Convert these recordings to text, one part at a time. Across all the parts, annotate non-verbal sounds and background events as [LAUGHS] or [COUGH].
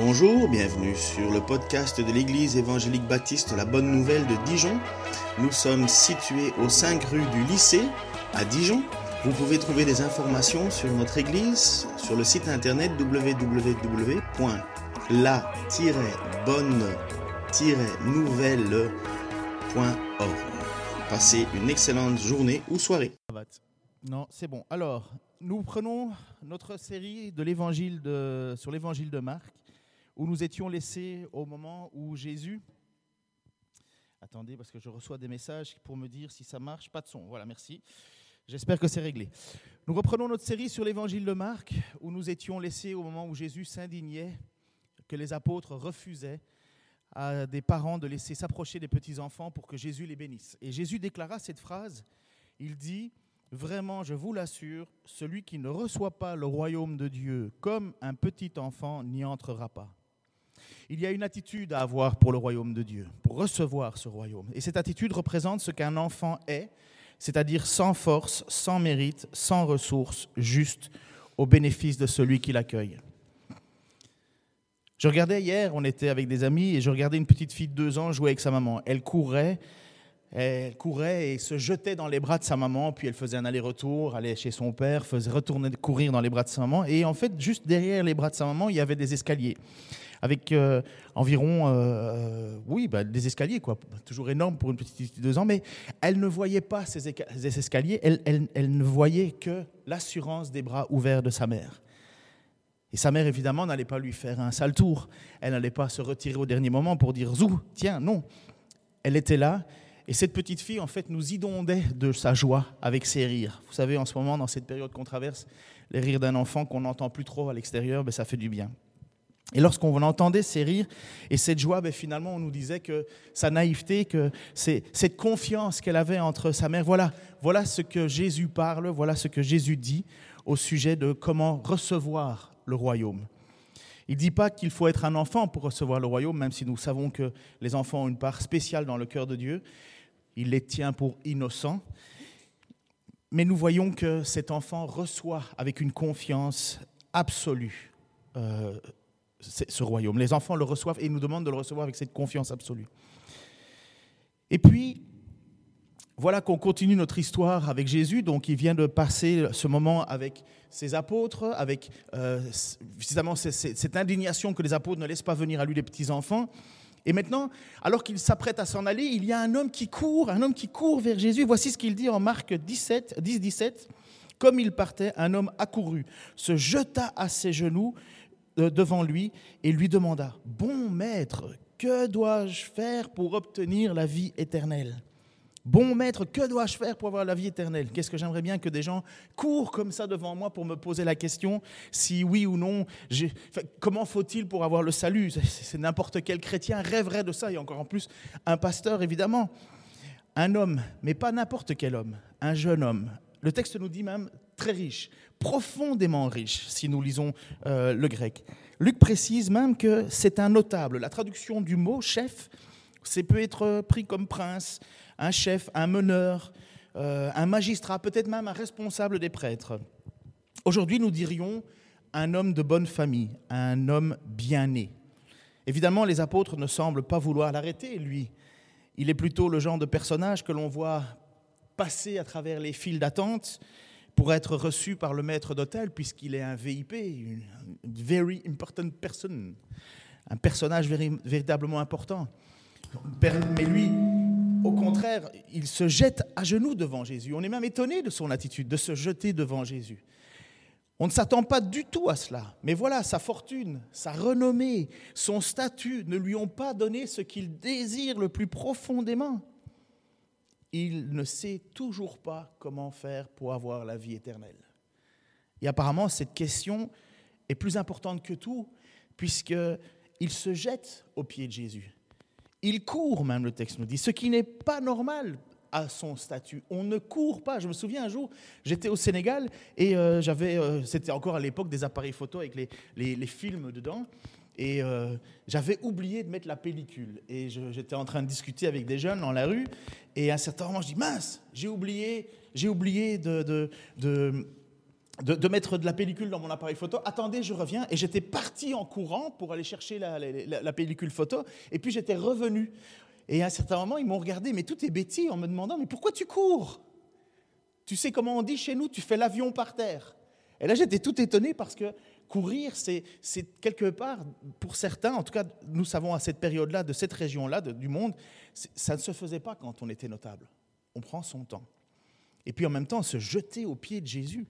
Bonjour, bienvenue sur le podcast de l'Église évangélique baptiste La Bonne Nouvelle de Dijon. Nous sommes situés aux 5 rue du lycée à Dijon. Vous pouvez trouver des informations sur notre Église sur le site internet www.la-bonne-nouvelle.org. Passez une excellente journée ou soirée. Non, c'est bon. Alors, nous prenons notre série de l'évangile sur l'évangile de Marc, où nous étions laissés au moment où Jésus. Attendez, parce que je reçois des messages pour me dire si ça marche. Pas de son. Voilà, merci. J'espère que c'est réglé. Nous reprenons notre série sur l'évangile de Marc, où nous étions laissés au moment où Jésus s'indignait que les apôtres refusaient à des parents de laisser s'approcher des petits-enfants pour que Jésus les bénisse. Et Jésus déclara cette phrase. Il dit, Vraiment, je vous l'assure, celui qui ne reçoit pas le royaume de Dieu comme un petit enfant n'y entrera pas. Il y a une attitude à avoir pour le royaume de Dieu, pour recevoir ce royaume. Et cette attitude représente ce qu'un enfant est, c'est-à-dire sans force, sans mérite, sans ressources, juste au bénéfice de celui qui l'accueille. Je regardais hier, on était avec des amis, et je regardais une petite fille de deux ans jouer avec sa maman. Elle courait, elle courait et se jetait dans les bras de sa maman, puis elle faisait un aller-retour, allait chez son père, faisait retourner courir dans les bras de sa maman. Et en fait, juste derrière les bras de sa maman, il y avait des escaliers avec euh, environ, euh, oui, bah, des escaliers, quoi. Toujours énorme pour une petite fille de deux ans, mais elle ne voyait pas ces, escaliers, elle, ne voyait que l'assurance des bras ouverts de sa mère. Et sa mère, évidemment, n'allait pas lui faire un sale tour. Elle n'allait pas se retirer au dernier moment pour dire Zou, tiens, non. Elle était là et cette petite fille, en fait, nous inondait de sa joie avec ses rires. Vous savez, en ce moment, dans cette période qu'on traverse, les rires d'un enfant qu'on n'entend plus trop à l'extérieur, ben, ça fait du bien. Et lorsqu'on entendait ces rires et cette joie, ben, finalement, on nous disait que sa naïveté, que cette confiance qu'elle avait entre sa mère, voilà, voilà ce que Jésus parle, voilà ce que Jésus dit au sujet de comment recevoir le royaume. Il ne dit pas qu'il faut être un enfant pour recevoir le royaume, même si nous savons que les enfants ont une part spéciale dans le cœur de Dieu il les tient pour innocents. Mais nous voyons que cet enfant reçoit avec une confiance absolue euh, ce royaume. Les enfants le reçoivent et nous demandent de le recevoir avec cette confiance absolue. Et puis, voilà qu'on continue notre histoire avec Jésus. Donc, il vient de passer ce moment avec ses apôtres, avec euh, cette indignation que les apôtres ne laissent pas venir à lui les petits-enfants. Et maintenant, alors qu'il s'apprête à s'en aller, il y a un homme qui court, un homme qui court vers Jésus. Voici ce qu'il dit en Marc 17, 10, 17. Comme il partait, un homme accourut, se jeta à ses genoux euh, devant lui et lui demanda, Bon maître, que dois-je faire pour obtenir la vie éternelle Bon maître, que dois-je faire pour avoir la vie éternelle? Qu'est-ce que j'aimerais bien que des gens courent comme ça devant moi pour me poser la question si oui ou non, comment faut-il pour avoir le salut? C'est n'importe quel chrétien rêverait de ça, et encore en plus un pasteur évidemment. Un homme, mais pas n'importe quel homme, un jeune homme. Le texte nous dit même très riche, profondément riche, si nous lisons euh, le grec. Luc précise même que c'est un notable. La traduction du mot chef, c'est peut être pris comme prince, un chef, un meneur, euh, un magistrat, peut-être même un responsable des prêtres. Aujourd'hui, nous dirions un homme de bonne famille, un homme bien né. Évidemment, les apôtres ne semblent pas vouloir l'arrêter, lui. Il est plutôt le genre de personnage que l'on voit passer à travers les files d'attente pour être reçu par le maître d'hôtel, puisqu'il est un VIP, une very important person, un personnage véritablement important. Mais lui, au contraire, il se jette à genoux devant Jésus. On est même étonné de son attitude, de se jeter devant Jésus. On ne s'attend pas du tout à cela. Mais voilà, sa fortune, sa renommée, son statut ne lui ont pas donné ce qu'il désire le plus profondément. Il ne sait toujours pas comment faire pour avoir la vie éternelle. Et apparemment, cette question est plus importante que tout, puisqu'il se jette aux pieds de Jésus. Il court, même le texte nous dit, ce qui n'est pas normal à son statut. On ne court pas. Je me souviens un jour, j'étais au Sénégal et euh, j'avais, euh, c'était encore à l'époque des appareils photo avec les, les, films dedans. Et euh, j'avais oublié de mettre la pellicule. Et j'étais en train de discuter avec des jeunes dans la rue. Et à un certain moment, je dis mince, j'ai oublié, j'ai oublié de, de, de, mettre de la pellicule dans mon appareil photo. Attendez, je reviens. Et j'étais parti en courant pour aller chercher la, pellicule photo. Et puis j'étais revenu. Et à un certain moment, ils m'ont regardé, mais tout est bêtise, en me demandant, mais pourquoi tu cours? Tu sais comment on dit chez nous, tu fais l'avion par terre. Et là, j'étais tout étonné parce que courir, c'est quelque part, pour certains, en tout cas, nous savons à cette période-là, de cette région-là, du monde, ça ne se faisait pas quand on était notable. On prend son temps. Et puis en même temps, se jeter aux pieds de Jésus.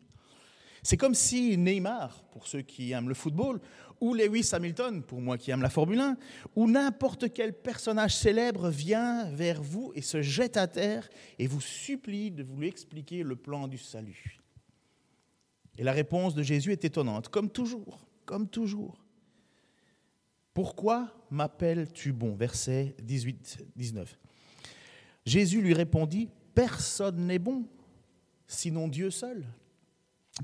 C'est comme si Neymar, pour ceux qui aiment le football, ou Lewis Hamilton, pour moi qui aime la Formule 1, ou n'importe quel personnage célèbre vient vers vous et se jette à terre et vous supplie de vous lui expliquer le plan du salut. Et la réponse de Jésus est étonnante, comme toujours, comme toujours. Pourquoi m'appelles-tu bon? Verset 18-19. Jésus lui répondit, Personne n'est bon, sinon Dieu seul.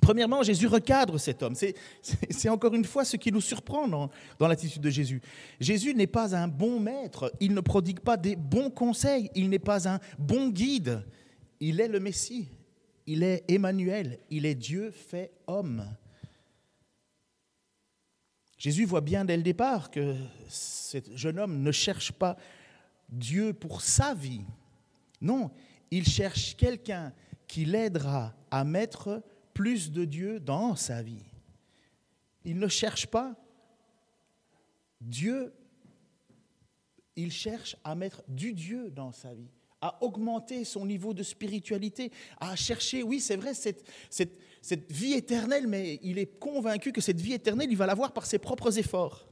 Premièrement, Jésus recadre cet homme. C'est encore une fois ce qui nous surprend dans, dans l'attitude de Jésus. Jésus n'est pas un bon maître, il ne prodigue pas des bons conseils, il n'est pas un bon guide, il est le Messie, il est Emmanuel, il est Dieu fait homme. Jésus voit bien dès le départ que ce jeune homme ne cherche pas Dieu pour sa vie. Non, il cherche quelqu'un qui l'aidera à mettre plus de Dieu dans sa vie. Il ne cherche pas Dieu, il cherche à mettre du Dieu dans sa vie, à augmenter son niveau de spiritualité, à chercher, oui c'est vrai, cette, cette, vie éternelle, mais il est convaincu que cette vie éternelle, il va l'avoir par ses propres efforts.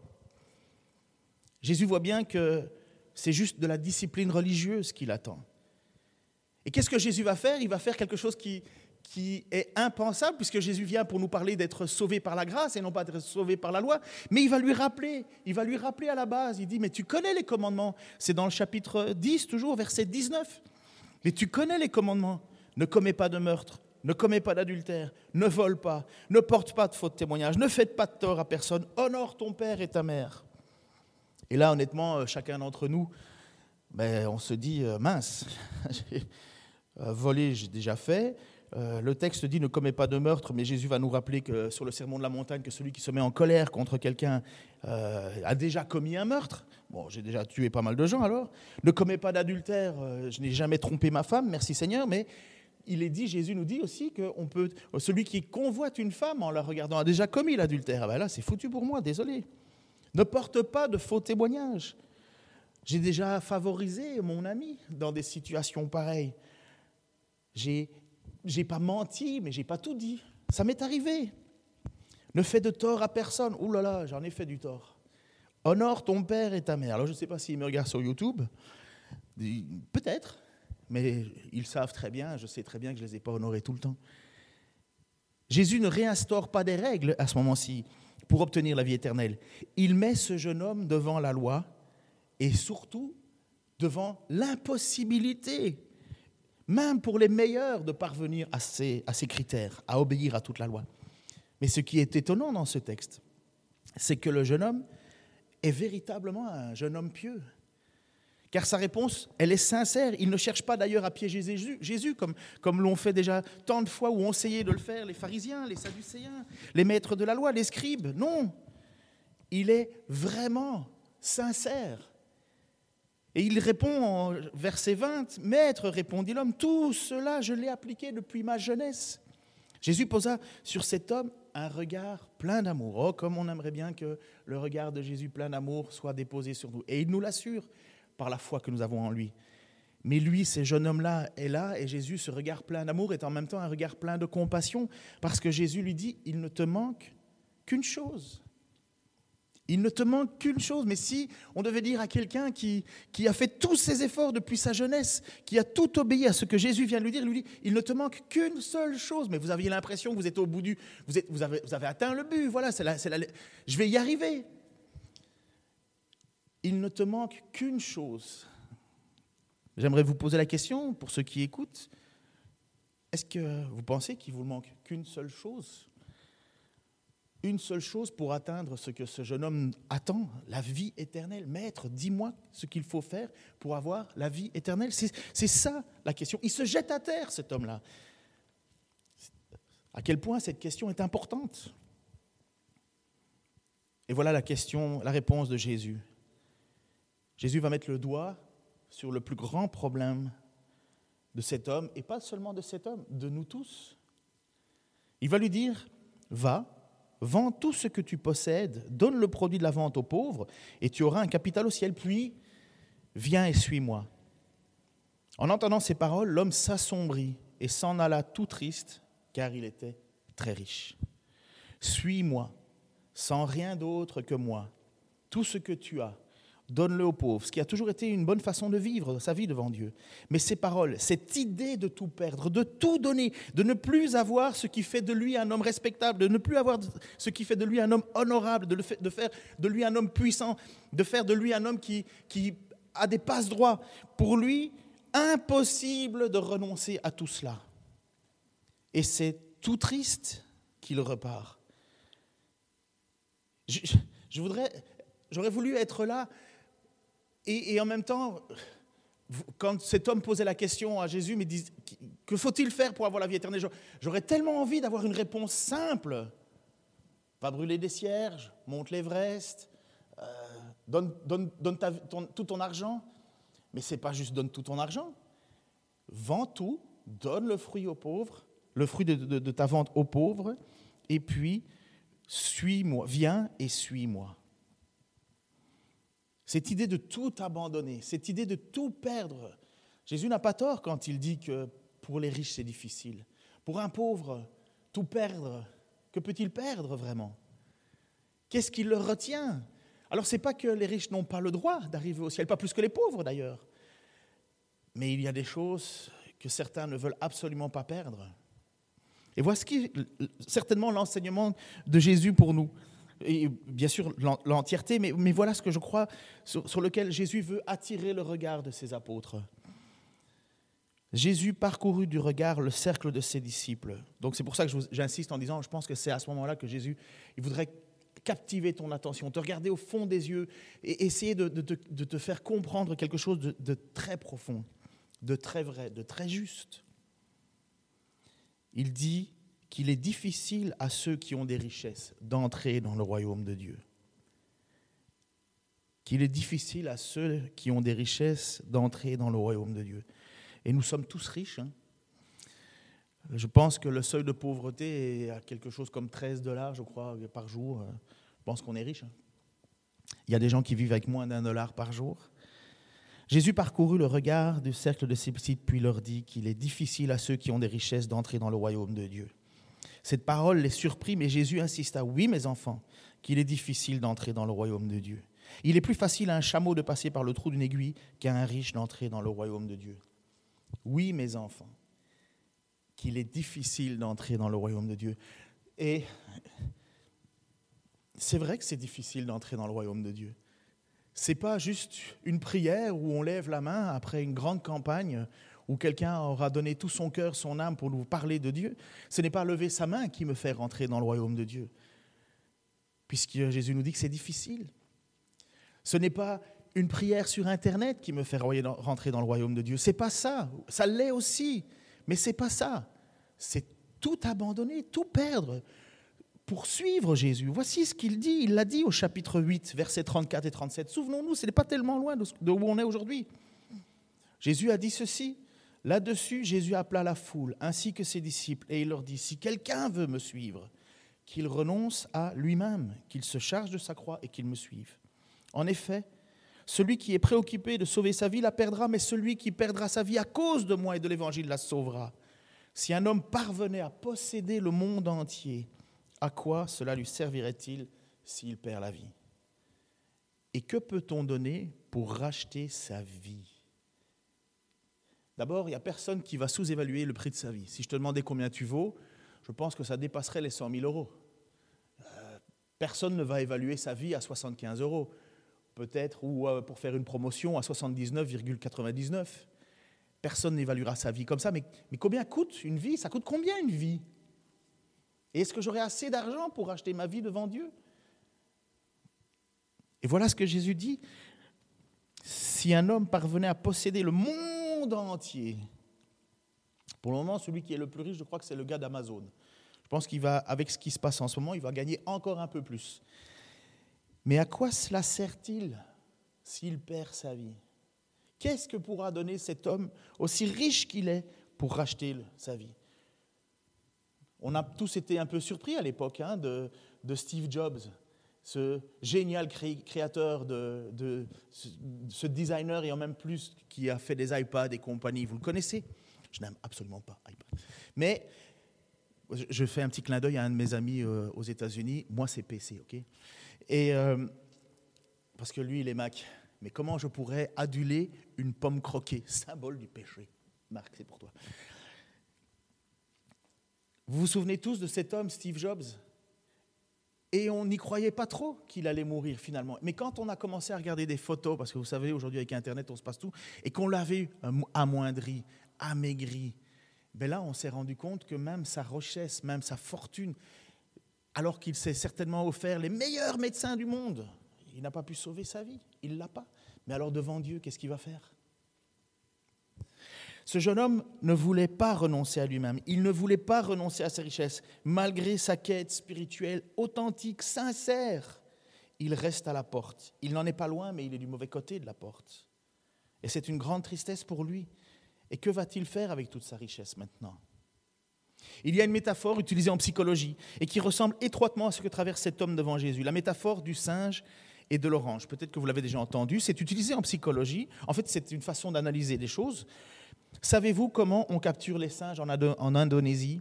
Jésus voit bien que c'est juste de la discipline religieuse qu'il attend. Et qu'est-ce que Jésus va faire? Il va faire quelque chose qui, qui est impensable, puisque Jésus vient pour nous parler d'être sauvé par la grâce et non pas d'être sauvé par la loi. Mais il va lui rappeler, il va lui rappeler à la base. Il dit, mais tu connais les commandements. C'est dans le chapitre 10, toujours, verset 19. Mais tu connais les commandements. Ne commets pas de meurtre, ne commets pas d'adultère, ne vole pas, ne porte pas de faux témoignage, ne faites pas de tort à personne, honore ton père et ta mère. Et là, honnêtement, euh, chacun d'entre nous, ben, on se dit, euh, mince, [LAUGHS] euh, voler, j'ai déjà fait, euh, le texte dit ne commets pas de meurtre, mais Jésus va nous rappeler que sur le sermon de la montagne que celui qui se met en colère contre quelqu'un euh, a déjà commis un meurtre. Bon, j'ai déjà tué pas mal de gens alors. Ne commets pas d'adultère, euh, je n'ai jamais trompé ma femme, merci Seigneur, mais il est dit, Jésus nous dit aussi que peut, celui qui convoite une femme en la regardant a déjà commis l'adultère. Ah ben là, c'est foutu pour moi, désolé. Ne porte pas de faux témoignages. J'ai déjà favorisé mon ami dans des situations pareilles. J'ai j'ai pas menti, mais j'ai pas tout dit. Ça m'est arrivé. Ne fais de tort à personne. Ouh là là, j'en ai fait du tort. Honore ton père et ta mère. Alors je ne sais pas s'ils me regardent sur YouTube. Peut-être, mais ils savent très bien, je sais très bien que je ne les ai pas honorés tout le temps. Jésus ne réinstaure pas des règles à ce moment-ci pour obtenir la vie éternelle. Il met ce jeune homme devant la loi et surtout devant l'impossibilité même pour les meilleurs, de parvenir à ces, critères, à obéir à toute la loi. Mais ce qui est étonnant dans ce texte, c'est que le jeune homme est véritablement un jeune homme pieux. Car sa réponse, elle est sincère. Il ne cherche pas d'ailleurs à piéger Jésus, comme, comme l'ont fait déjà tant de fois où ont essayé de le faire les pharisiens, les sadducéens, les maîtres de la loi, les scribes. Non, il est vraiment sincère. Et il répond en verset 20, Maître, répondit l'homme, tout cela je l'ai appliqué depuis ma jeunesse. Jésus posa sur cet homme un regard plein d'amour. Oh, comme on aimerait bien que le regard de Jésus plein d'amour soit déposé sur nous. Et il nous l'assure par la foi que nous avons en lui. Mais lui, ce jeune homme-là est là, et Jésus, ce regard plein d'amour, est en même temps un regard plein de compassion, parce que Jésus lui dit, il ne te manque qu'une chose. Il ne te manque qu'une chose. Mais si on devait dire à quelqu'un qui, a fait tous ses efforts depuis sa jeunesse, qui a tout obéi à ce que Jésus vient de lui dire, lui dit, il ne te manque qu'une seule chose. Mais vous aviez l'impression que vous êtes au bout du... Vous, êtes, vous, avez, vous avez atteint le but. Voilà, c'est la, la, je vais y arriver. Il ne te manque qu'une chose. J'aimerais vous poser la question, pour ceux qui écoutent, est-ce que vous pensez qu'il vous manque qu'une seule chose? Une seule chose pour atteindre ce que ce jeune homme attend, la vie éternelle. Maître, dis-moi ce qu'il faut faire pour avoir la vie éternelle. C'est ça la question. Il se jette à terre, cet homme-là. À quel point cette question est importante. Et voilà la question, la réponse de Jésus. Jésus va mettre le doigt sur le plus grand problème de cet homme, et pas seulement de cet homme, de nous tous. Il va lui dire, va, vends tout ce que tu possèdes, donne le produit de la vente aux pauvres, et tu auras un capital au ciel, puis viens et suis-moi. En entendant ces paroles, l'homme s'assombrit et s'en alla tout triste, car il était très riche. Suis-moi, sans rien d'autre que moi. Tout ce que tu as, donne-le aux pauvres, ce qui a toujours été une bonne façon de vivre sa vie devant Dieu. Mais ces paroles, cette idée de tout perdre, de tout donner, de ne plus avoir ce qui fait de lui un homme respectable, de ne plus avoir ce qui fait de lui un homme honorable, de, faire de lui un homme puissant, de faire de lui un homme qui, qui a des passe-droits, pour lui, impossible de renoncer à tout cela. Et c'est tout triste qu'il repart. Je, voudrais, j'aurais voulu être là et, en même temps, quand cet homme posait la question à Jésus, mais dit, que faut-il faire pour avoir la vie éternelle? J'aurais tellement envie d'avoir une réponse simple. Va brûler des cierges, monte l'Everest, euh, donne, donne tout ton argent. Mais ce n'est pas juste donne tout ton argent. Vends tout, donne le fruit aux pauvres, le fruit de, de ta vente aux pauvres, et puis suis-moi, viens et suis-moi. Cette idée de tout abandonner, cette idée de tout perdre. Jésus n'a pas tort quand il dit que pour les riches c'est difficile. Pour un pauvre, tout perdre, que peut-il perdre vraiment? Qu'est-ce qui le retient? Alors c'est pas que les riches n'ont pas le droit d'arriver au ciel, pas plus que les pauvres d'ailleurs. Mais il y a des choses que certains ne veulent absolument pas perdre. Et voici certainement l'enseignement de Jésus pour nous et bien sûr l'entièreté, mais, mais, voilà ce que je crois sur, lequel Jésus veut attirer le regard de ses apôtres. Jésus parcourut du regard le cercle de ses disciples. Donc c'est pour ça que j'insiste en disant, je pense que c'est à ce moment-là que Jésus, il voudrait captiver ton attention, te regarder au fond des yeux et essayer de, de te faire comprendre quelque chose de très profond, de très vrai, de très juste. Il dit, qu'il est difficile à ceux qui ont des richesses d'entrer dans le royaume de Dieu. Qu'il est difficile à ceux qui ont des richesses d'entrer dans le royaume de Dieu. Et nous sommes tous riches. Hein. Je pense que le seuil de pauvreté est à quelque chose comme 13 dollars, je crois, par jour. Je pense qu'on est riche. Hein. Il y a des gens qui vivent avec moins d'un dollar par jour. Jésus parcourut le regard du cercle de ses puis leur dit qu'il est difficile à ceux qui ont des richesses d'entrer dans le royaume de Dieu. Cette parole les surprit, mais Jésus insista, oui mes enfants, qu'il est difficile d'entrer dans le royaume de Dieu. Il est plus facile à un chameau de passer par le trou d'une aiguille qu'à un riche d'entrer dans le royaume de Dieu. Oui mes enfants, qu'il est difficile d'entrer dans le royaume de Dieu. Et c'est vrai que c'est difficile d'entrer dans le royaume de Dieu. C'est pas juste une prière où on lève la main après une grande campagne où quelqu'un aura donné tout son cœur, son âme pour nous parler de Dieu, ce n'est pas lever sa main qui me fait rentrer dans le royaume de Dieu. Puisque Jésus nous dit que c'est difficile. Ce n'est pas une prière sur Internet qui me fait rentrer dans le royaume de Dieu. C'est pas ça. Ça l'est aussi. Mais c'est pas ça. C'est tout abandonner, tout perdre pour suivre Jésus. Voici ce qu'il dit. Il l'a dit au chapitre 8, versets 34 et 37. Souvenons-nous, ce n'est pas tellement loin de où on est aujourd'hui. Jésus a dit ceci. Là-dessus, Jésus appela la foule ainsi que ses disciples et il leur dit, si quelqu'un veut me suivre, qu'il renonce à lui-même, qu'il se charge de sa croix et qu'il me suive. En effet, celui qui est préoccupé de sauver sa vie la perdra, mais celui qui perdra sa vie à cause de moi et de l'Évangile la sauvera. Si un homme parvenait à posséder le monde entier, à quoi cela lui servirait-il s'il perd la vie? Et que peut-on donner pour racheter sa vie? D'abord, il n'y a personne qui va sous-évaluer le prix de sa vie. Si je te demandais combien tu vaux, je pense que ça dépasserait les 100 000 euros. Euh, personne ne va évaluer sa vie à 75 euros, peut-être, ou euh, pour faire une promotion à 79,99. Personne n'évaluera sa vie comme ça. Mais, mais combien coûte une vie? Ça coûte combien une vie? Et est-ce que j'aurai assez d'argent pour acheter ma vie devant Dieu? Et voilà ce que Jésus dit. Si un homme parvenait à posséder le monde entier, pour le moment, celui qui est le plus riche, je crois que c'est le gars d'Amazon. Je pense qu'il va, avec ce qui se passe en ce moment, il va gagner encore un peu plus. Mais à quoi cela sert-il s'il perd sa vie? Qu'est-ce que pourra donner cet homme, aussi riche qu'il est, pour racheter sa vie? On a tous été un peu surpris à l'époque hein, de, Steve Jobs, ce génial créateur, de, ce designer et en même plus qui a fait des iPads et compagnie. Vous le connaissez? Je n'aime absolument pas iPad. Mais je fais un petit clin d'œil à un de mes amis euh, aux États-Unis. Moi, c'est PC, ok? Et euh, parce que lui, il est Mac. Mais comment je pourrais aduler une pomme croquée, symbole du péché Marc, c'est pour toi. Vous vous souvenez tous de cet homme, Steve Jobs? Et on n'y croyait pas trop qu'il allait mourir finalement. Mais quand on a commencé à regarder des photos, parce que vous savez, aujourd'hui avec Internet, on se passe tout, et qu'on l'avait amoindri, amaigri, ben là, on s'est rendu compte que même sa richesse, même sa fortune, alors qu'il s'est certainement offert les meilleurs médecins du monde, il n'a pas pu sauver sa vie. Il l'a pas. Mais alors devant Dieu, qu'est-ce qu'il va faire? Ce jeune homme ne voulait pas renoncer à lui-même. Il ne voulait pas renoncer à ses richesses. Malgré sa quête spirituelle authentique, sincère, il reste à la porte. Il n'en est pas loin, mais il est du mauvais côté de la porte. Et c'est une grande tristesse pour lui. Et que va-t-il faire avec toute sa richesse maintenant? Il y a une métaphore utilisée en psychologie et qui ressemble étroitement à ce que traverse cet homme devant Jésus, la métaphore du singe et de l'orange. Peut-être que vous l'avez déjà entendu, c'est utilisé en psychologie. En fait, c'est une façon d'analyser les choses. Savez-vous comment on capture les singes en, Indonésie?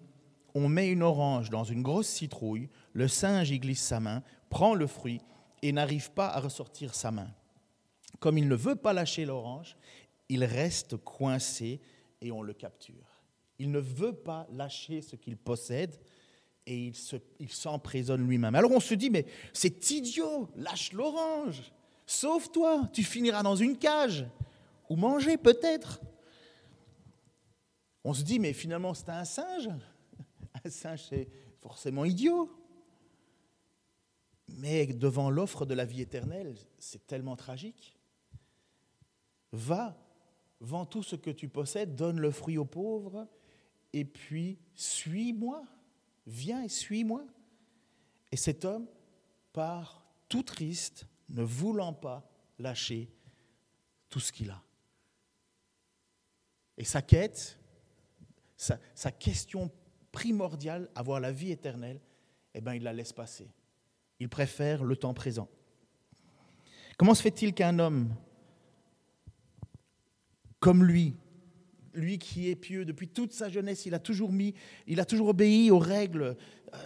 On met une orange dans une grosse citrouille, le singe y glisse sa main, prend le fruit et n'arrive pas à ressortir sa main. Comme il ne veut pas lâcher l'orange, il reste coincé et on le capture. Il ne veut pas lâcher ce qu'il possède et il s'emprisonne lui-même. Alors on se dit, mais c'est idiot, lâche l'orange, sauve-toi, tu finiras dans une cage, ou manger peut-être. On se dit, mais finalement c'est un singe. Un singe, c'est forcément idiot. Mais devant l'offre de la vie éternelle, c'est tellement tragique. Va vends tout ce que tu possèdes, donne le fruit aux pauvres, et puis suis-moi, viens et suis-moi. Et cet homme part tout triste, ne voulant pas lâcher tout ce qu'il a. Et sa quête, sa, question primordiale, avoir la vie éternelle, eh bien, il la laisse passer. Il préfère le temps présent. Comment se fait-il qu'un homme comme lui. Lui qui est pieux depuis toute sa jeunesse, il a toujours mis, il a toujours obéi aux règles. Euh,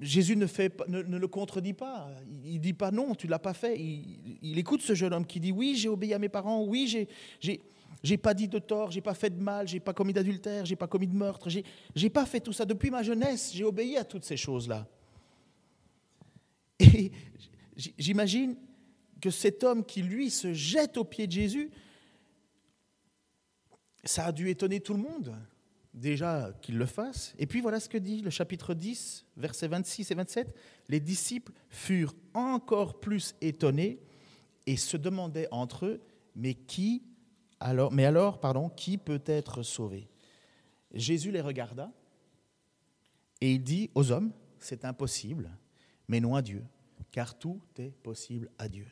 Jésus ne, fait, ne, le contredit pas. Il ne dit pas non, tu ne l'as pas fait. Il, écoute ce jeune homme qui dit oui, j'ai obéi à mes parents, oui, j'ai, j'ai, pas dit de tort, j'ai pas fait de mal, j'ai pas commis d'adultère, j'ai pas commis de meurtre, j'ai pas fait tout ça depuis ma jeunesse. J'ai obéi à toutes ces choses-là. Et j'imagine que cet homme qui lui se jette aux pieds de Jésus, ça a dû étonner tout le monde, déjà qu'il le fasse. Et puis voilà ce que dit le chapitre 10, versets 26 et 27. Les disciples furent encore plus étonnés et se demandaient entre eux, mais qui alors, mais alors, pardon, qui peut être sauvé? Jésus les regarda et il dit aux hommes, c'est impossible, mais non à Dieu, car tout est possible à Dieu.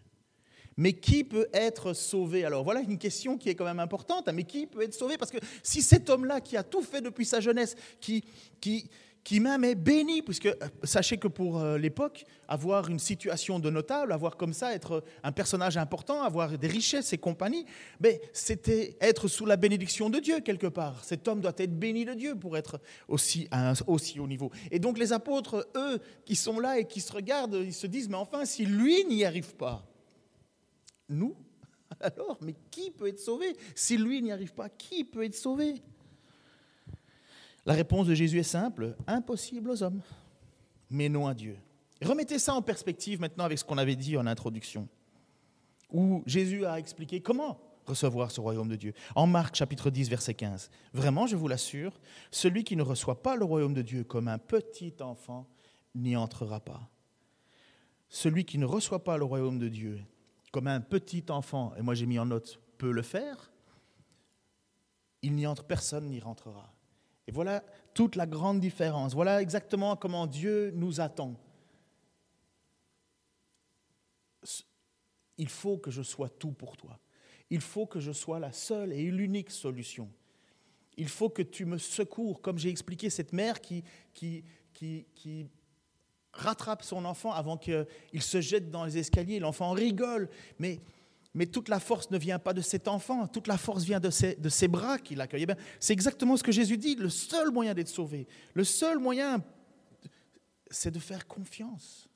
Mais qui peut être sauvé? Alors voilà une question qui est quand même importante. Hein. Mais qui peut être sauvé? Parce que si cet homme-là qui a tout fait depuis sa jeunesse, qui, qui, qui même est béni, puisque euh, sachez que pour euh, l'époque, avoir une situation de notable, avoir comme ça, être un personnage important, avoir des richesses et compagnie, ben, c'était être sous la bénédiction de Dieu quelque part. Cet homme doit être béni de Dieu pour être aussi, aussi haut niveau. Et donc les apôtres, eux, qui sont là et qui se regardent, ils se disent, mais enfin, si lui n'y arrive pas, nous? [LAUGHS] Alors, mais qui peut être sauvé? Si lui n'y arrive pas, qui peut être sauvé? La réponse de Jésus est simple, impossible aux hommes, mais non à Dieu. Remettez ça en perspective maintenant avec ce qu'on avait dit en introduction, où Jésus a expliqué comment recevoir ce royaume de Dieu. En Marc chapitre 10, verset 15, Vraiment, je vous l'assure, celui qui ne reçoit pas le royaume de Dieu comme un petit enfant n'y entrera pas. Celui qui ne reçoit pas le royaume de Dieu comme un petit enfant, et moi j'ai mis en note, peut le faire, il n'y entre personne n'y rentrera. Et voilà toute la grande différence. Voilà exactement comment Dieu nous attend. Il faut que je sois tout pour toi. Il faut que je sois la seule et l'unique solution. Il faut que tu me secours, comme j'ai expliqué cette mère qui, qui, qui, qui rattrape son enfant avant qu'il se jette dans les escaliers. L'enfant rigole, mais, mais toute la force ne vient pas de cet enfant, toute la force vient de ses, bras qui l'accueillent. Eh c'est exactement ce que Jésus dit, le seul moyen d'être sauvé, le seul moyen, c'est de faire confiance.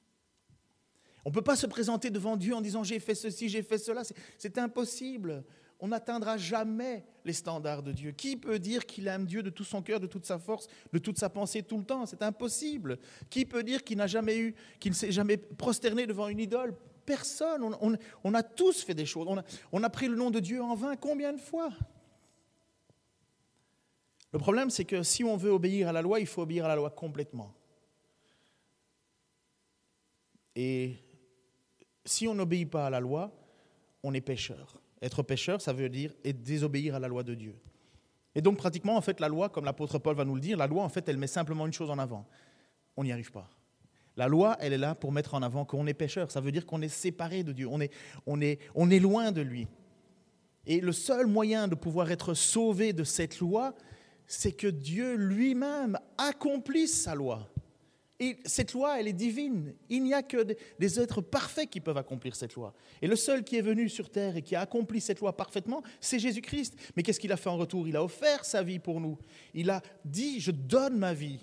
On ne peut pas se présenter devant Dieu en disant j'ai fait ceci, j'ai fait cela, c'est impossible on n'atteindra jamais les standards de Dieu. Qui peut dire qu'il aime Dieu de tout son cœur, de toute sa force, de toute sa pensée tout le temps? C'est impossible. Qui peut dire qu'il n'a jamais eu, qu'il ne s'est jamais prosterné devant une idole? Personne. On, a tous fait des choses. On a, on a pris le nom de Dieu en vain combien de fois? Le problème, c'est que si on veut obéir à la loi, il faut obéir à la loi complètement. Et si on n'obéit pas à la loi, on est pécheur. Être pécheur, ça veut dire désobéir à la loi de Dieu. Et donc pratiquement, en fait, la loi, comme l'apôtre Paul va nous le dire, la loi, en fait, elle met simplement une chose en avant. On n'y arrive pas. La loi, elle est là pour mettre en avant qu'on est pécheur. Ça veut dire qu'on est séparé de Dieu, on est, loin de lui. Et le seul moyen de pouvoir être sauvé de cette loi, c'est que Dieu lui-même accomplisse sa loi. Et cette loi, elle est divine. Il n'y a que des êtres parfaits qui peuvent accomplir cette loi. Et le seul qui est venu sur terre et qui a accompli cette loi parfaitement, c'est Jésus-Christ. Mais qu'est-ce qu'il a fait en retour? Il a offert sa vie pour nous. Il a dit, je donne ma vie.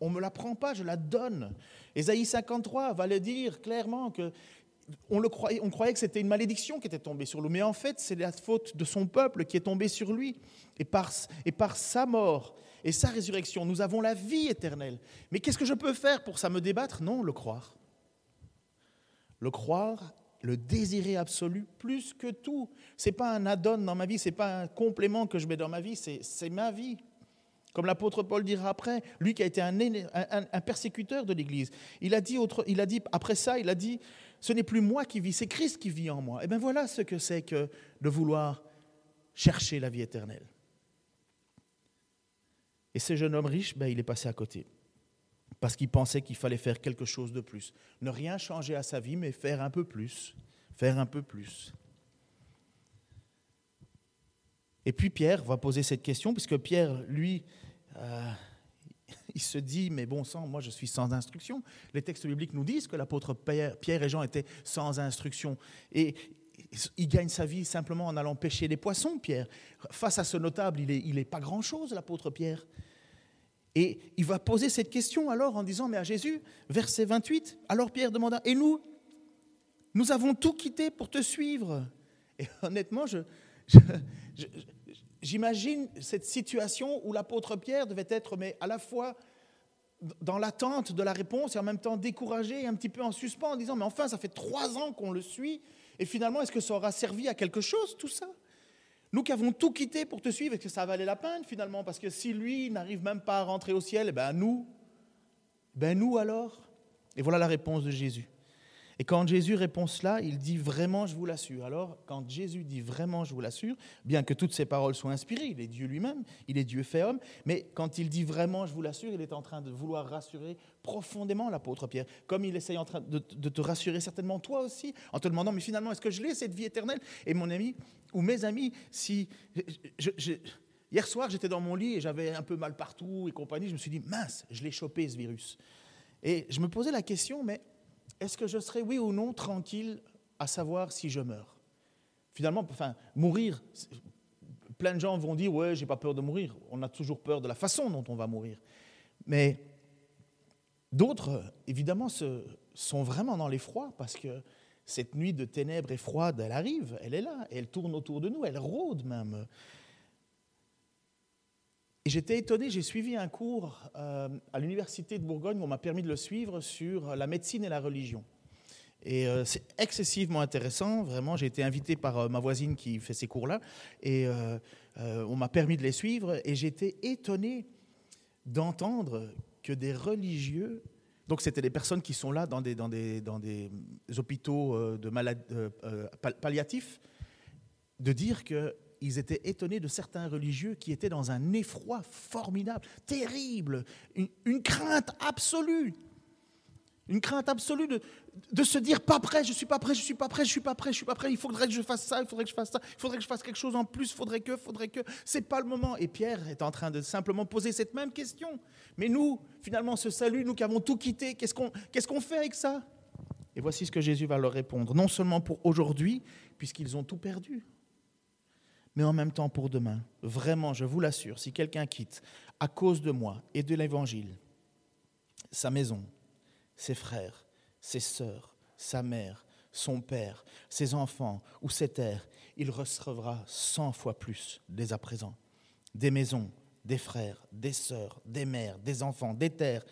On ne me la prend pas, je la donne. Ésaïe 53 va le dire clairement que on, le croyait, on croyait que c'était une malédiction qui était tombée sur lui, mais en fait c'est la faute de son peuple qui est tombée sur lui. Et par, et par sa mort, et sa résurrection, nous avons la vie éternelle. Mais qu'est-ce que je peux faire pour ça me débattre? Non, le croire. Le croire, le désirer absolu, plus que tout. Ce n'est pas un add-on dans ma vie, ce n'est pas un complément que je mets dans ma vie, c'est ma vie. Comme l'apôtre Paul dira après, lui qui a été un, persécuteur de l'Église, il, a dit il a dit, après ça, il a dit, ce n'est plus moi qui vis, c'est Christ qui vit en moi. Et eh bien voilà ce que c'est que de vouloir chercher la vie éternelle. Et ce jeune homme riche, ben, il est passé à côté. Parce qu'il pensait qu'il fallait faire quelque chose de plus. Ne rien changer à sa vie, mais faire un peu plus. Faire un peu plus. Et puis Pierre va poser cette question, puisque Pierre, lui, euh, il se dit, mais bon sang, moi je suis sans instruction. Les textes bibliques nous disent que l'apôtre Pierre et Jean étaient sans instruction. Et il gagne sa vie simplement en allant pêcher des poissons, Pierre. Face à ce notable, il n'est est pas grand-chose, l'apôtre Pierre. Et il va poser cette question alors en disant, mais à Jésus, verset 28, alors Pierre demanda, et nous Nous avons tout quitté pour te suivre. Et honnêtement, j'imagine cette situation où l'apôtre Pierre devait être, mais à la fois dans l'attente de la réponse et en même temps découragé et un petit peu en suspens en disant, mais enfin, ça fait trois ans qu'on le suit, et finalement, est-ce que ça aura servi à quelque chose, tout ça? Nous qui avons tout quitté pour te suivre, est-ce que ça valait la peine finalement? Parce que si lui n'arrive même pas à rentrer au ciel, eh ben nous, ben nous alors? Et voilà la réponse de Jésus. Et quand Jésus répond cela, il dit vraiment, je vous l'assure. Alors, quand Jésus dit vraiment, je vous l'assure, bien que toutes ces paroles soient inspirées, il est Dieu lui-même, il est Dieu fait homme, mais quand il dit vraiment, je vous l'assure, il est en train de vouloir rassurer profondément l'apôtre Pierre, comme il essaye en train de, te rassurer certainement toi aussi, en te demandant, mais finalement, est-ce que je l'ai, cette vie éternelle? Et mon ami, ou mes amis, si... hier soir, j'étais dans mon lit et j'avais un peu mal partout et compagnie, je me suis dit, mince, je l'ai chopé, ce virus. Et je me posais la question, mais est-ce que je serai, oui ou non, tranquille à savoir si je meurs? Finalement, enfin, mourir, plein de gens vont dire, ouais, j'ai pas peur de mourir. On a toujours peur de la façon dont on va mourir. Mais d'autres, évidemment, sont vraiment dans l'effroi parce que cette nuit de ténèbres et froide, elle arrive, elle est là, elle tourne autour de nous, elle rôde même. Et j'étais étonné, j'ai suivi un cours euh, à l'Université de Bourgogne, où on m'a permis de le suivre, sur la médecine et la religion. Et euh, c'est excessivement intéressant, vraiment. J'ai été invité par euh, ma voisine qui fait ces cours-là, et on m'a permis de les suivre, et j'étais étonné d'entendre que des religieux, donc c'était des personnes qui sont là dans des, dans des, hôpitaux de malades, palliatifs, de dire que ils étaient étonnés de certains religieux qui étaient dans un effroi formidable, terrible, une, crainte absolue. Une crainte absolue de, de, se dire pas prêt, je suis pas prêt, je suis pas prêt, je suis pas prêt, je suis pas prêt, il faudrait que je fasse ça, il faudrait que je fasse ça, il faudrait que je fasse quelque chose en plus, il faudrait que, faudrait que, c'est pas le moment. Et Pierre est en train de simplement poser cette même question. Mais nous, finalement, ce salut, nous qui avons tout quitté, qu'est-ce qu'on qu'est-ce qu'on fait avec ça? Et voici ce que Jésus va leur répondre, non seulement pour aujourd'hui, puisqu'ils ont tout perdu, mais en même temps pour demain. Vraiment, je vous l'assure, si quelqu'un quitte à cause de moi et de l'Évangile sa maison, ses frères, ses sœurs, sa mère, son père, ses enfants ou ses terres, il recevra cent fois plus dès à présent. Des maisons, des frères, des sœurs, des mères, des enfants, des terres,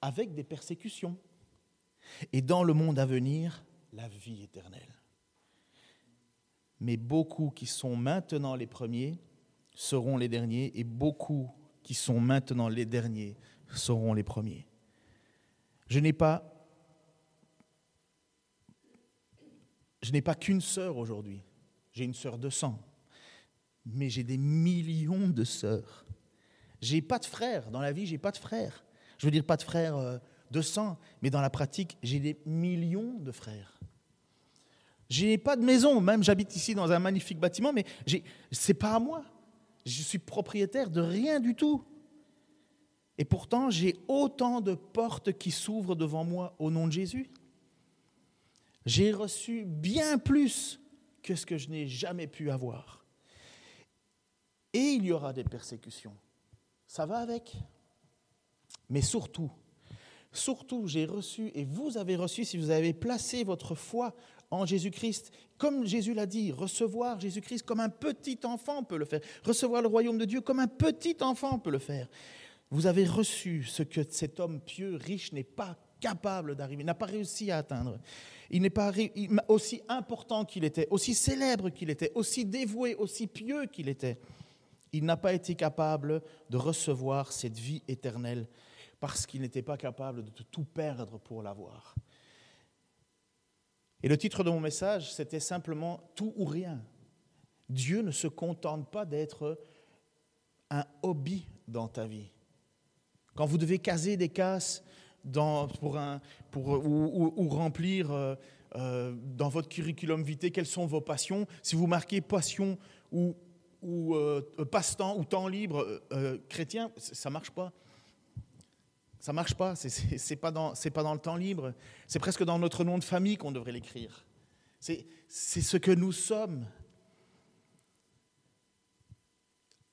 avec des persécutions. Et dans le monde à venir, la vie éternelle mais beaucoup qui sont maintenant les premiers seront les derniers, et beaucoup qui sont maintenant les derniers seront les premiers. Je n'ai pas, je n'ai pas qu'une sœur aujourd'hui. J'ai une sœur de sang, mais j'ai des millions de sœurs. J'ai pas de frères dans la vie, j'ai pas de frères. Je veux dire pas de frères euh, de sang, mais dans la pratique, j'ai des millions de frères. Je n'ai pas de maison, même j'habite ici dans un magnifique bâtiment, mais ce n'est pas à moi. Je suis propriétaire de rien du tout. Et pourtant, j'ai autant de portes qui s'ouvrent devant moi au nom de Jésus. J'ai reçu bien plus que ce que je n'ai jamais pu avoir. Et il y aura des persécutions. Ça va avec? Mais surtout, surtout, j'ai reçu, et vous avez reçu, si vous avez placé votre foi en Jésus-Christ. Comme Jésus l'a dit, recevoir Jésus-Christ comme un petit enfant peut le faire. Recevoir le royaume de Dieu comme un petit enfant peut le faire. Vous avez reçu ce que cet homme pieux, riche, n'est pas capable d'arriver, n'a pas réussi à atteindre. Il n'est pas aussi important qu'il était, aussi célèbre qu'il était, aussi dévoué, aussi pieux qu'il était. Il n'a pas été capable de recevoir cette vie éternelle parce qu'il n'était pas capable de tout perdre pour l'avoir. Et le titre de mon message, c'était simplement Tout ou rien. Dieu ne se contente pas d'être un hobby dans ta vie. Quand vous devez caser des cases dans, pour un, pour, ou, remplir euh, euh, dans votre curriculum vitae quelles sont vos passions, si vous marquez passion ou, ou euh, passe-temps ou temps libre chrétien, ça ne marche pas. Ça marche pas, c'est pas, dans, pas dans le temps libre, c'est presque dans notre nom de famille qu'on devrait l'écrire. C'est ce que nous sommes.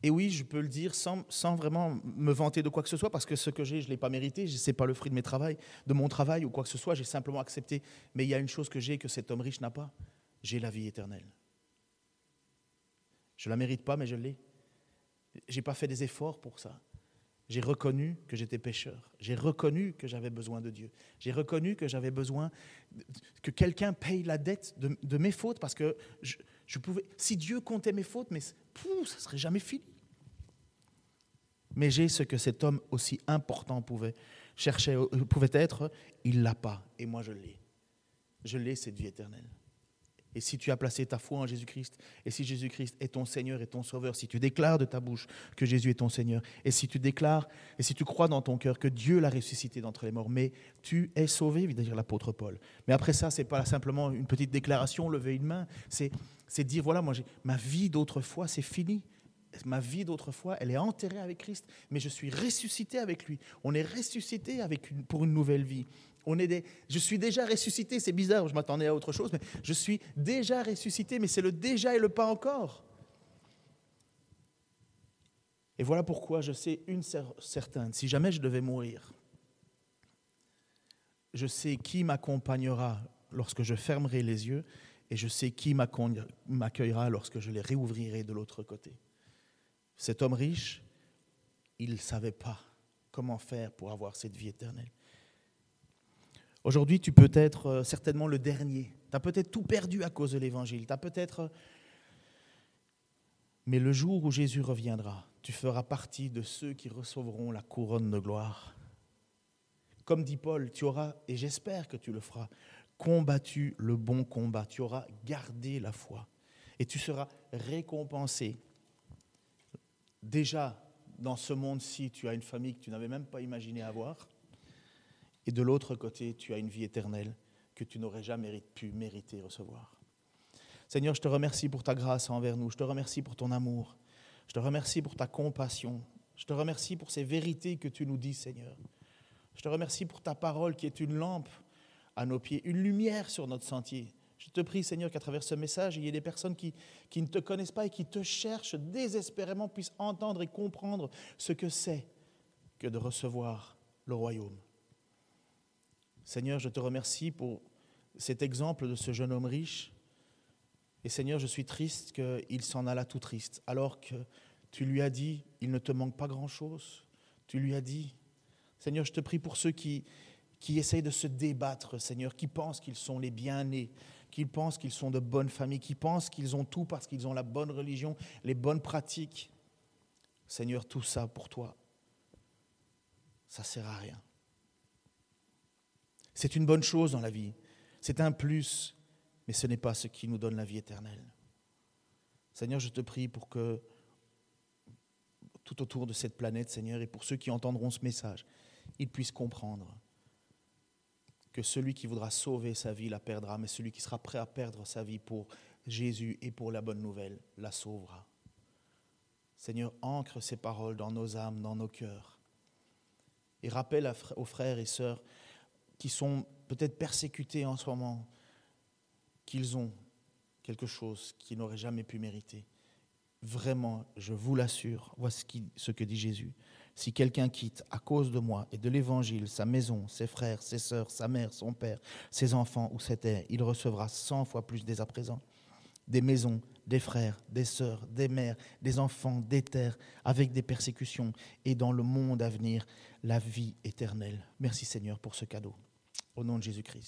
Et oui, je peux le dire sans, vraiment me vanter de quoi que ce soit, parce que ce que j'ai, je ne l'ai pas mérité, ce n'est pas le fruit de, de mon travail ou quoi que ce soit, j'ai simplement accepté. Mais il y a une chose que j'ai que cet homme riche n'a pas, j'ai la vie éternelle. Je ne la mérite pas, mais je l'ai. Je n'ai pas fait des efforts pour ça. J'ai reconnu que j'étais pécheur. J'ai reconnu que j'avais besoin de Dieu. J'ai reconnu que j'avais besoin que quelqu'un paye la dette de, mes fautes parce que je, pouvais. Si Dieu comptait mes fautes, mais pouf, ça serait jamais fini. Mais j'ai ce que cet homme aussi important pouvait chercher, pouvait être. Il l'a pas, et moi je l'ai. Je l'ai cette vie éternelle. Et si tu as placé ta foi en Jésus-Christ, et si Jésus-Christ est ton Seigneur et ton Sauveur, si tu déclares de ta bouche que Jésus est ton Seigneur, et si tu déclares, et si tu crois dans ton cœur que Dieu l'a ressuscité d'entre les morts, mais tu es sauvé, veut dire l'apôtre Paul. Mais après ça, c'est pas simplement une petite déclaration, lever une main, c'est dire, voilà, moi, ma vie d'autrefois, c'est fini ma vie d'autrefois, elle est enterrée avec Christ, mais je suis ressuscité avec lui. On est ressuscité avec pour une nouvelle vie. On est des, je suis déjà ressuscité, c'est bizarre, je m'attendais à autre chose, mais je suis déjà ressuscité, mais c'est le déjà et le pas encore. Et voilà pourquoi je sais une certaine, si jamais je devais mourir, je sais qui m'accompagnera lorsque je fermerai les yeux et je sais qui m'accueillera lorsque je les réouvrirai de l'autre côté. Cet homme riche, il ne savait pas comment faire pour avoir cette vie éternelle. Aujourd'hui, tu peux être euh, certainement le dernier. Tu as peut-être tout perdu à cause de l'évangile. Tu peut-être. Euh, mais le jour où Jésus reviendra, tu feras partie de ceux qui recevront la couronne de gloire. Comme dit Paul, tu auras, et j'espère que tu le feras, combattu le bon combat. Tu auras gardé la foi. Et tu seras récompensé. Déjà, dans ce monde-ci, tu as une famille que tu n'avais même pas imaginé avoir. Et de l'autre côté, tu as une vie éternelle que tu n'aurais jamais pu mériter recevoir. Seigneur, je te remercie pour ta grâce envers nous. Je te remercie pour ton amour. Je te remercie pour ta compassion. Je te remercie pour ces vérités que tu nous dis, Seigneur. Je te remercie pour ta parole qui est une lampe à nos pieds, une lumière sur notre sentier. Je te prie, Seigneur, qu'à travers ce message, il y ait des personnes qui, qui ne te connaissent pas et qui te cherchent désespérément puissent entendre et comprendre ce que c'est que de recevoir le royaume. Seigneur, je te remercie pour cet exemple de ce jeune homme riche. Et Seigneur, je suis triste qu'il s'en alla tout triste, alors que tu lui as dit, il ne te manque pas grand-chose. Tu lui as dit, Seigneur, je te prie pour ceux qui, qui essayent de se débattre, Seigneur, qui pensent qu'ils sont les bien-nés, qui pensent qu'ils sont de bonnes familles, qui pensent qu'ils ont tout parce qu'ils ont la bonne religion, les bonnes pratiques. Seigneur, tout ça pour toi, ça ne sert à rien. C'est une bonne chose dans la vie. C'est un plus, mais ce n'est pas ce qui nous donne la vie éternelle. Seigneur, je te prie pour que tout autour de cette planète, Seigneur, et pour ceux qui entendront ce message, ils puissent comprendre que celui qui voudra sauver sa vie la perdra, mais celui qui sera prêt à perdre sa vie pour Jésus et pour la bonne nouvelle la sauvera. Seigneur, ancre ces paroles dans nos âmes, dans nos cœurs, et rappelle aux frères et sœurs qui sont peut-être persécutés en ce moment, qu'ils ont quelque chose qu'ils n'auraient jamais pu mériter. Vraiment, je vous l'assure, voici ce que dit Jésus. Si quelqu'un quitte à cause de moi et de l'Évangile sa maison, ses frères, ses sœurs, sa mère, son père, ses enfants ou ses terres, il recevra cent fois plus dès à présent. Des maisons, des frères, des sœurs, des mères, des enfants, des terres, avec des persécutions, et dans le monde à venir, la vie éternelle. Merci Seigneur pour ce cadeau. Au nom de Jésus-Christ.